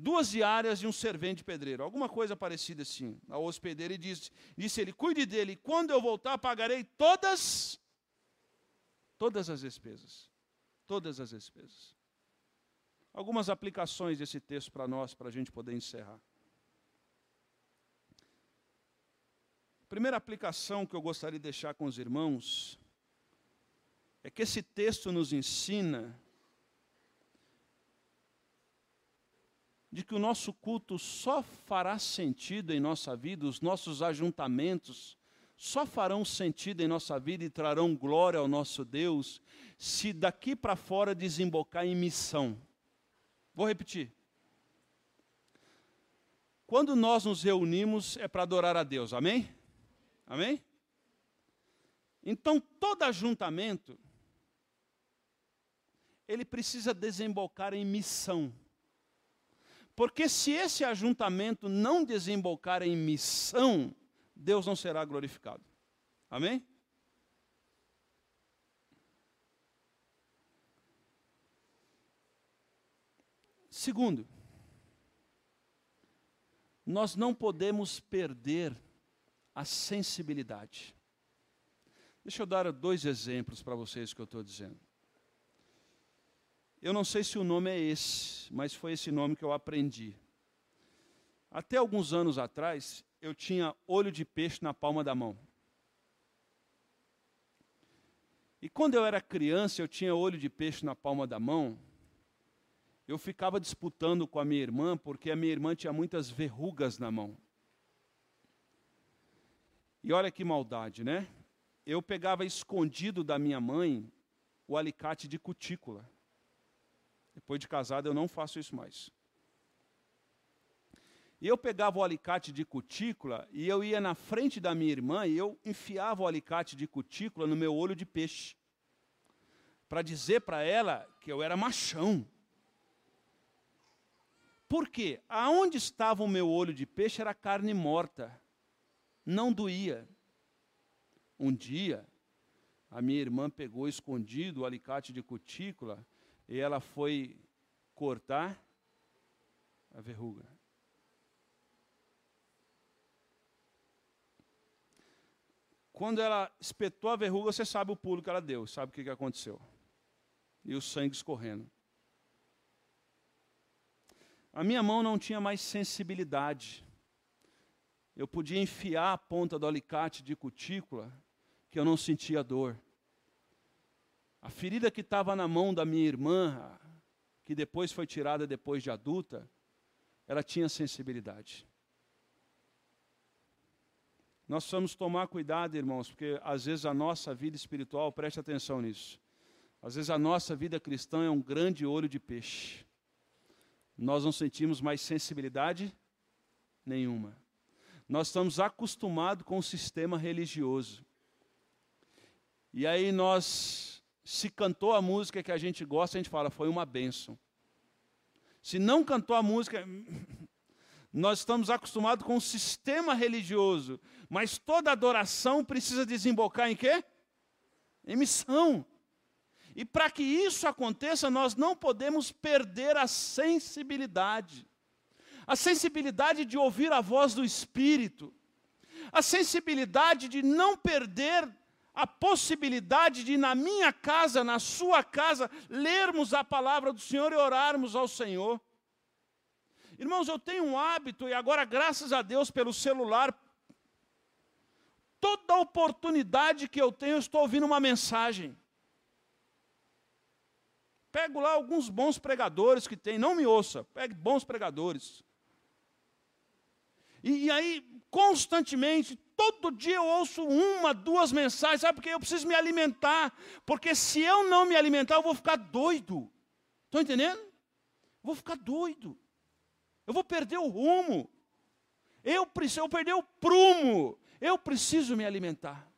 [SPEAKER 1] duas diárias de um servente pedreiro, alguma coisa parecida assim, ao hospedeiro, e disse, disse ele, cuide dele, quando eu voltar pagarei todas, todas as despesas, todas as despesas. Algumas aplicações desse texto para nós, para a gente poder encerrar. primeira aplicação que eu gostaria de deixar com os irmãos é que esse texto nos ensina de que o nosso culto só fará sentido em nossa vida, os nossos ajuntamentos só farão sentido em nossa vida e trarão glória ao nosso Deus, se daqui para fora desembocar em missão. Vou repetir. Quando nós nos reunimos é para adorar a Deus, amém? Amém? Então, todo ajuntamento, ele precisa desembocar em missão. Porque se esse ajuntamento não desembocar em missão, Deus não será glorificado. Amém? Segundo, nós não podemos perder a sensibilidade. Deixa eu dar dois exemplos para vocês que eu estou dizendo. Eu não sei se o nome é esse, mas foi esse nome que eu aprendi. Até alguns anos atrás, eu tinha olho de peixe na palma da mão. E quando eu era criança, eu tinha olho de peixe na palma da mão. Eu ficava disputando com a minha irmã, porque a minha irmã tinha muitas verrugas na mão. E olha que maldade, né? Eu pegava escondido da minha mãe o alicate de cutícula. Depois de casado, eu não faço isso mais. E eu pegava o alicate de cutícula e eu ia na frente da minha irmã e eu enfiava o alicate de cutícula no meu olho de peixe. Para dizer para ela que eu era machão. Por quê? Aonde estava o meu olho de peixe era carne morta. Não doía. Um dia, a minha irmã pegou escondido o alicate de cutícula e ela foi cortar a verruga. Quando ela espetou a verruga, você sabe o pulo que ela deu, sabe o que, aconteceu. E o sangue escorrendo. A minha mão não tinha mais sensibilidade. Eu podia enfiar a ponta do alicate de cutícula, que eu não sentia dor. A ferida que estava na mão da minha irmã, que depois foi tirada depois de adulta, ela tinha sensibilidade. Nós precisamos tomar cuidado, irmãos, porque às vezes a nossa vida espiritual, preste atenção nisso. Às vezes a nossa vida cristã é um grande olho de peixe. Nós não sentimos mais sensibilidade nenhuma. Nós estamos acostumados com o sistema religioso. E aí nós, se cantou a música que a gente gosta, a gente fala, foi uma bênção. Se não cantou a música, *laughs* nós estamos acostumados com o sistema religioso, mas toda adoração precisa desembocar em quê? Em missão. E para que isso aconteça, nós não podemos perder a sensibilidade. A sensibilidade de ouvir a voz do Espírito. A sensibilidade de não perder a possibilidade de, na minha casa, na sua casa, lermos a palavra do Senhor e orarmos ao Senhor. Irmãos, eu tenho um hábito, e agora, graças a Deus, pelo celular, toda oportunidade que eu tenho, eu estou ouvindo uma mensagem. Pego lá alguns bons pregadores que tem, não me ouça, pegue bons pregadores. E, e, aí, constantemente, todo dia eu ouço uma, duas mensagens, sabe? Porque eu preciso me alimentar. Porque se eu não me alimentar, eu vou ficar doido. Estão entendendo? Vou ficar doido. Eu vou perder o rumo. Eu preciso, eu perder o prumo. Eu preciso me alimentar.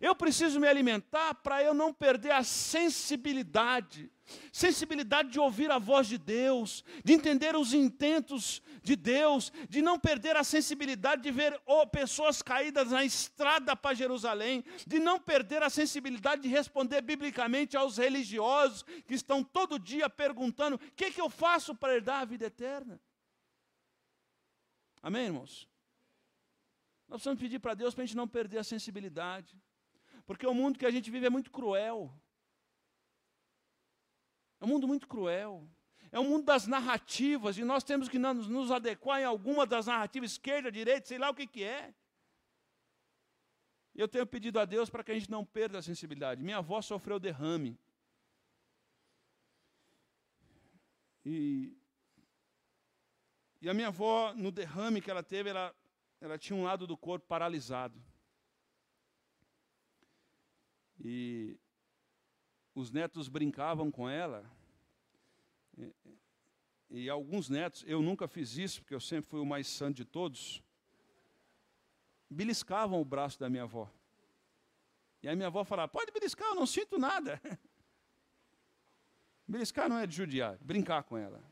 [SPEAKER 1] Eu preciso me alimentar para eu não perder a sensibilidade sensibilidade de ouvir a voz de Deus, de entender os intentos de Deus, de não perder a sensibilidade de ver oh, pessoas caídas na estrada para Jerusalém, de não perder a sensibilidade de responder biblicamente aos religiosos que estão todo dia perguntando: o que, que eu faço para herdar a vida eterna? Amém, irmãos? Nós precisamos pedir para Deus para a gente não perder a sensibilidade. Porque o mundo que a gente vive é muito cruel. É um mundo muito cruel. É um mundo das narrativas, e nós temos que nos, adequar em alguma das narrativas, esquerda, direita, sei lá o que, que é. Eu tenho pedido a Deus para que a gente não perda a sensibilidade. Minha avó sofreu derrame. E, e a minha avó, no derrame que ela teve, ela, ela tinha um lado do corpo paralisado. E os netos brincavam com ela. E, e, alguns netos, eu nunca fiz isso, porque eu sempre fui o mais santo de todos, beliscavam o braço da minha avó. E a minha avó falava: Pode beliscar, eu não sinto nada. *laughs* beliscar não é de judiar, brincar com ela.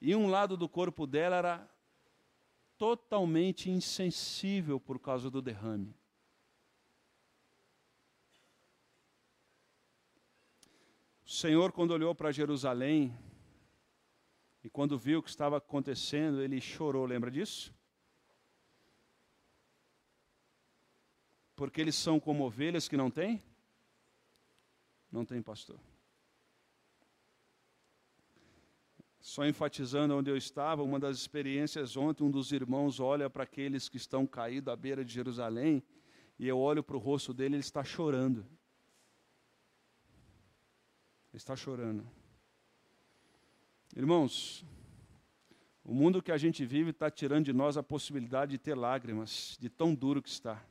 [SPEAKER 1] E um lado do corpo dela era totalmente insensível por causa do derrame. O Senhor, quando olhou para Jerusalém, e quando viu o que estava acontecendo, ele chorou, lembra disso? Porque eles são como ovelhas que não têm? Não tem pastor. Só enfatizando onde eu estava, uma das experiências ontem, um dos irmãos olha para aqueles que estão caídos à beira de Jerusalém, e eu olho para o rosto dele, ele está chorando está chorando. Irmãos, o mundo que a gente vive está tirando de nós a possibilidade de ter lágrimas, de tão duro que está.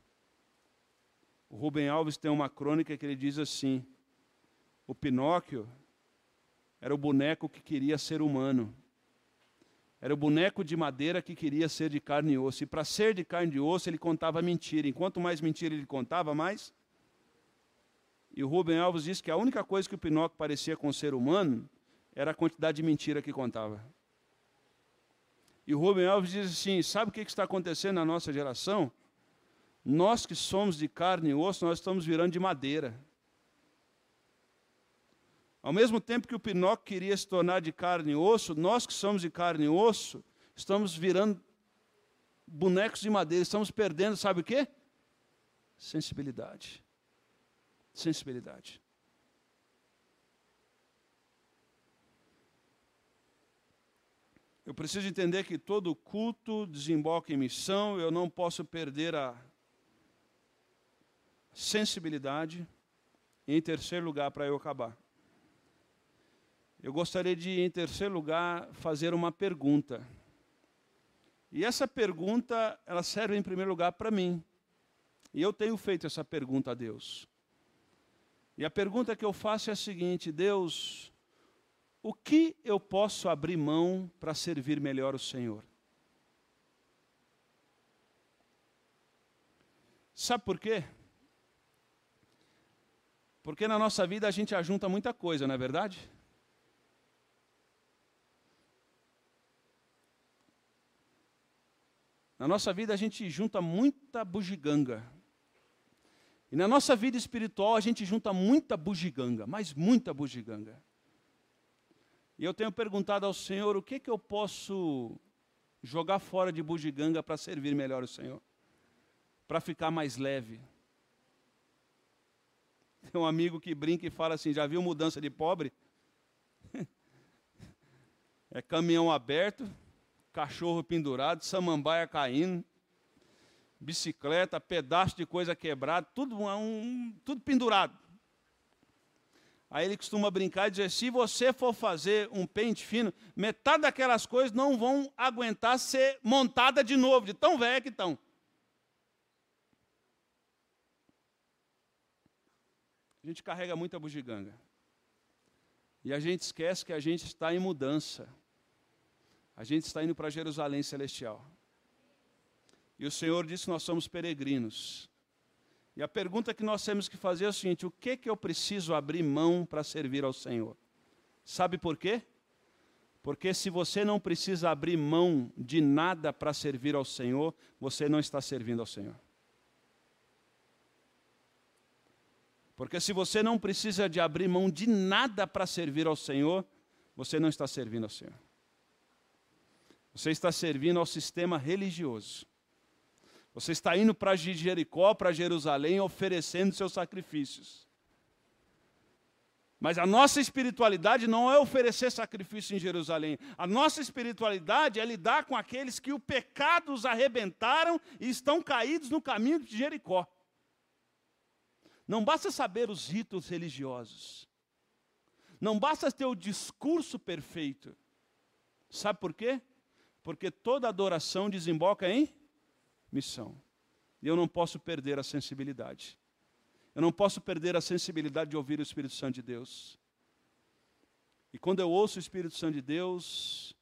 [SPEAKER 1] O Rubem Alves tem uma crônica que ele diz assim: o Pinóquio era o boneco que queria ser humano. Era o boneco de madeira que queria ser de carne e osso. E para ser de carne e osso, ele contava mentira. Enquanto mais mentira ele contava, mais e o Rubem Alves disse que a única coisa que o Pinóquio parecia com o ser humano era a quantidade de mentira que contava. E o Rubem Alves diz assim: sabe o que está acontecendo na nossa geração? Nós que somos de carne e osso, nós estamos virando de madeira. Ao mesmo tempo que o Pinóquio queria se tornar de carne e osso, nós que somos de carne e osso, estamos virando bonecos de madeira, estamos perdendo, sabe o quê? Sensibilidade sensibilidade. Eu preciso entender que todo culto desemboca em missão, eu não posso perder a sensibilidade. E em terceiro lugar, para eu acabar, eu gostaria de, em terceiro lugar, fazer uma pergunta. E essa pergunta, ela serve em primeiro lugar para mim. E eu tenho feito essa pergunta a Deus. E a pergunta que eu faço é a seguinte: Deus, o que eu posso abrir mão para servir melhor o Senhor? Sabe por quê? Porque na nossa vida a gente ajunta muita coisa, não é verdade? Na nossa vida a gente junta muita bugiganga. E na nossa vida espiritual a gente junta muita bugiganga, mas muita bugiganga. E eu tenho perguntado ao Senhor o que, que eu posso jogar fora de bugiganga para servir melhor o Senhor, para ficar mais leve. Tem um amigo que brinca e fala assim: já viu mudança de pobre? *laughs* é caminhão aberto, cachorro pendurado, samambaia caindo, bicicleta, pedaço de coisa quebrada, tudo, um, tudo pendurado. Aí ele costuma brincar e dizer: se você for fazer um pente fino, metade daquelas coisas não vão aguentar ser montada de novo, de tão velha que estão. A gente carrega muita bugiganga. E a gente esquece que a gente está em mudança. A gente está indo para Jerusalém celestial. E o Senhor disse que nós somos peregrinos. E a pergunta que nós temos que fazer é o seguinte: o que que eu preciso abrir mão para servir ao Senhor? Sabe por quê? Porque se você não precisa abrir mão de nada para servir ao Senhor, você não está servindo ao Senhor. Porque se você não precisa de abrir mão de nada para servir ao Senhor, você não está servindo ao Senhor. Você está servindo ao sistema religioso. Você está indo para Jericó, para Jerusalém, oferecendo seus sacrifícios. Mas a nossa espiritualidade não é oferecer sacrifício em Jerusalém. A nossa espiritualidade é lidar com aqueles que o pecado os arrebentaram e estão caídos no caminho de Jericó. Não basta saber os ritos religiosos. Não basta ter o discurso perfeito. Sabe por quê? Porque toda adoração desemboca em missão. E eu não posso perder a sensibilidade. Eu não posso perder a sensibilidade de ouvir o Espírito Santo de Deus. E quando eu ouço o Espírito Santo de Deus,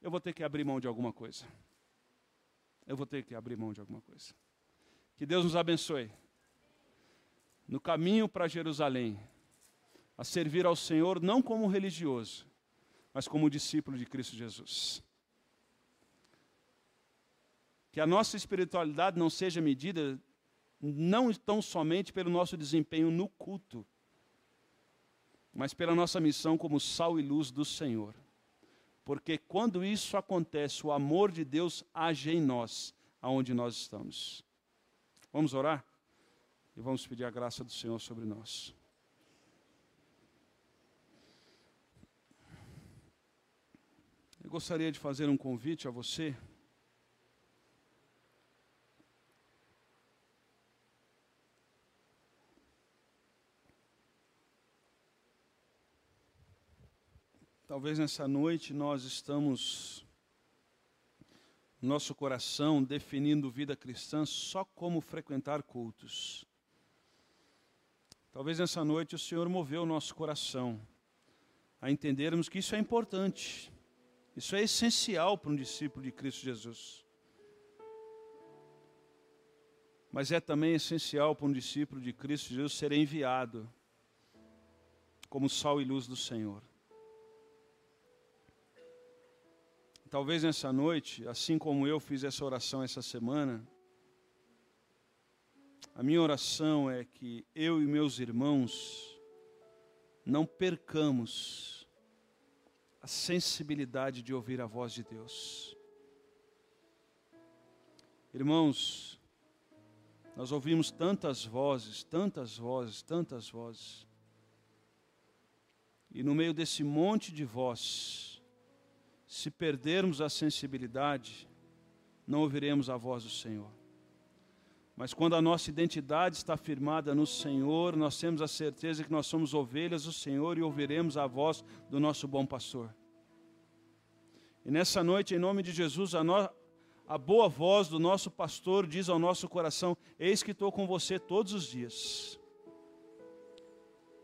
[SPEAKER 1] eu vou ter que abrir mão de alguma coisa. Eu vou ter que abrir mão de alguma coisa. Que Deus nos abençoe. No caminho para Jerusalém, a servir ao Senhor não como religioso, mas como discípulo de Cristo Jesus. Que a nossa espiritualidade não seja medida não tão somente pelo nosso desempenho no culto, mas pela nossa missão como sal e luz do Senhor. Porque quando isso acontece, o amor de Deus age em nós, aonde nós estamos. Vamos orar? E vamos pedir a graça do Senhor sobre nós. Eu gostaria de fazer um convite a você. Talvez nessa noite nós estamos, nosso coração, definindo vida cristã só como frequentar cultos. Talvez nessa noite o Senhor moveu o nosso coração a entendermos que isso é importante, isso é essencial para um discípulo de Cristo Jesus. Mas é também essencial para um discípulo de Cristo Jesus ser enviado como sal e luz do Senhor. Talvez nessa noite, assim como eu fiz essa oração essa semana, a minha oração é que eu e meus irmãos não percamos a sensibilidade de ouvir a voz de Deus. Irmãos, nós ouvimos tantas vozes, tantas vozes, tantas vozes. E no meio desse monte de vozes, se perdermos a sensibilidade, não ouviremos a voz do Senhor. Mas quando a nossa identidade está firmada no Senhor, nós temos a certeza que nós somos ovelhas do Senhor e ouviremos a voz do nosso bom pastor. E nessa noite, em nome de Jesus, a, no... a boa voz do nosso pastor diz ao nosso coração: Eis que estou com você todos os dias.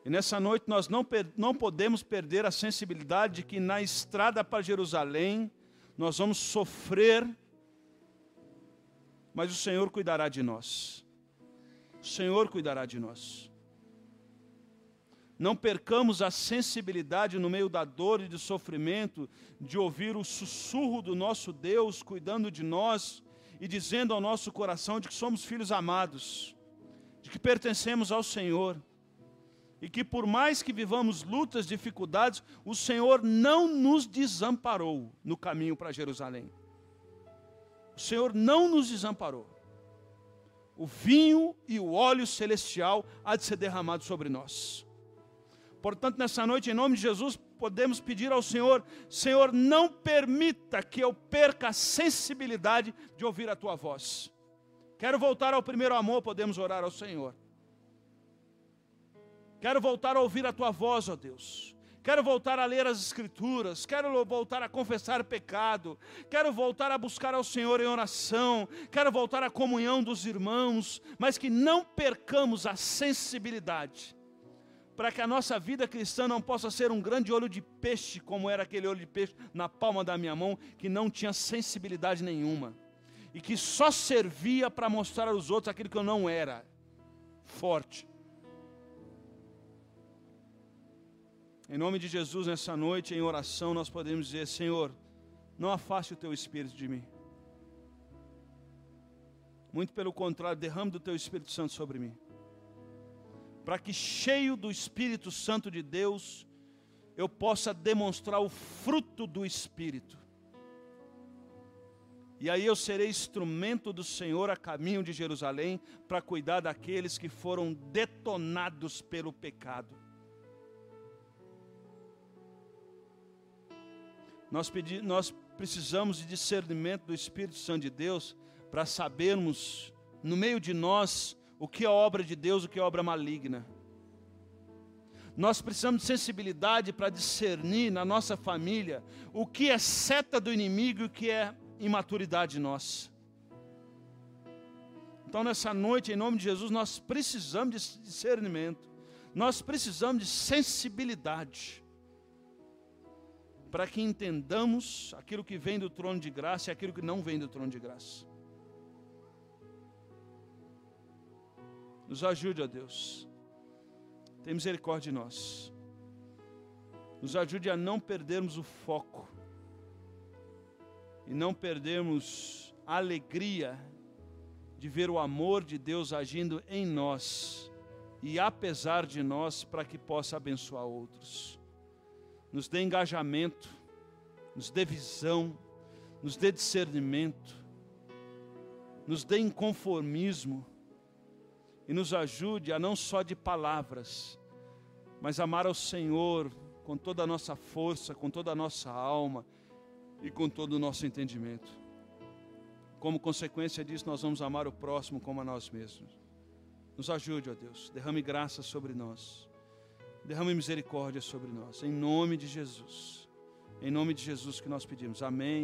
[SPEAKER 1] E nessa noite nós não, não podemos perder a sensibilidade de que na estrada para Jerusalém nós vamos sofrer, mas o Senhor cuidará de nós. o Senhor cuidará de nós. Não percamos a sensibilidade no meio da dor e do sofrimento de ouvir o sussurro do nosso Deus cuidando de nós e dizendo ao nosso coração de que somos filhos amados, de que pertencemos ao Senhor e que por mais que vivamos lutas, dificuldades, o Senhor não nos desamparou no caminho para Jerusalém. O Senhor não nos desamparou. O vinho e o óleo celestial há de ser derramado sobre nós. Portanto, nessa noite, em nome de Jesus, podemos pedir ao Senhor: Senhor, não permita que eu perca a sensibilidade de ouvir a tua voz. Quero voltar ao primeiro amor, podemos orar ao Senhor. Quero voltar a ouvir a tua voz, ó Deus. Quero voltar a ler as Escrituras, quero voltar a confessar pecado, quero voltar a buscar ao Senhor em oração, quero voltar à comunhão dos irmãos, mas que não percamos a sensibilidade para que a nossa vida cristã não possa ser um grande olho de peixe, como era aquele olho de peixe na palma da minha mão, que não tinha sensibilidade nenhuma, e que só servia para mostrar aos outros aquilo que eu não era, forte. Em nome de Jesus, nessa noite, em oração, nós podemos dizer: Senhor, não afaste o teu espírito de mim. Muito pelo contrário, derrame do teu Espírito Santo sobre mim para que, cheio do Espírito Santo de Deus, eu possa demonstrar o fruto do Espírito. E aí eu serei instrumento do Senhor a caminho de Jerusalém para cuidar daqueles que foram detonados pelo pecado. Nós, pedi, nós precisamos de discernimento do Espírito Santo de Deus para sabermos, no meio de nós, o que é obra de Deus, o que é obra maligna. Nós precisamos de sensibilidade para discernir na nossa família o que é seta do inimigo e o que é imaturidade nossa. Então, nessa noite, em nome de Jesus, nós precisamos de discernimento, nós precisamos de sensibilidade, para que entendamos aquilo que vem do trono de graça e aquilo que não vem do trono de graça. Nos ajude, ó Deus. Tem misericórdia de nós. Nos ajude a não perdermos o foco. E não perdermos a alegria de ver o amor de Deus agindo em nós e apesar de nós para que possa abençoar outros. Nos dê engajamento, nos dê visão, nos dê discernimento, nos dê inconformismo e nos ajude a não só de palavras, mas amar ao Senhor com toda a nossa força, com toda a nossa alma e com todo o nosso entendimento. Como consequência disso, nós vamos amar o próximo como a nós mesmos. Nos ajude, ó Deus, derrame graça sobre nós, derrame misericórdia sobre nós, em nome de Jesus. Em nome de Jesus que nós pedimos. Amém.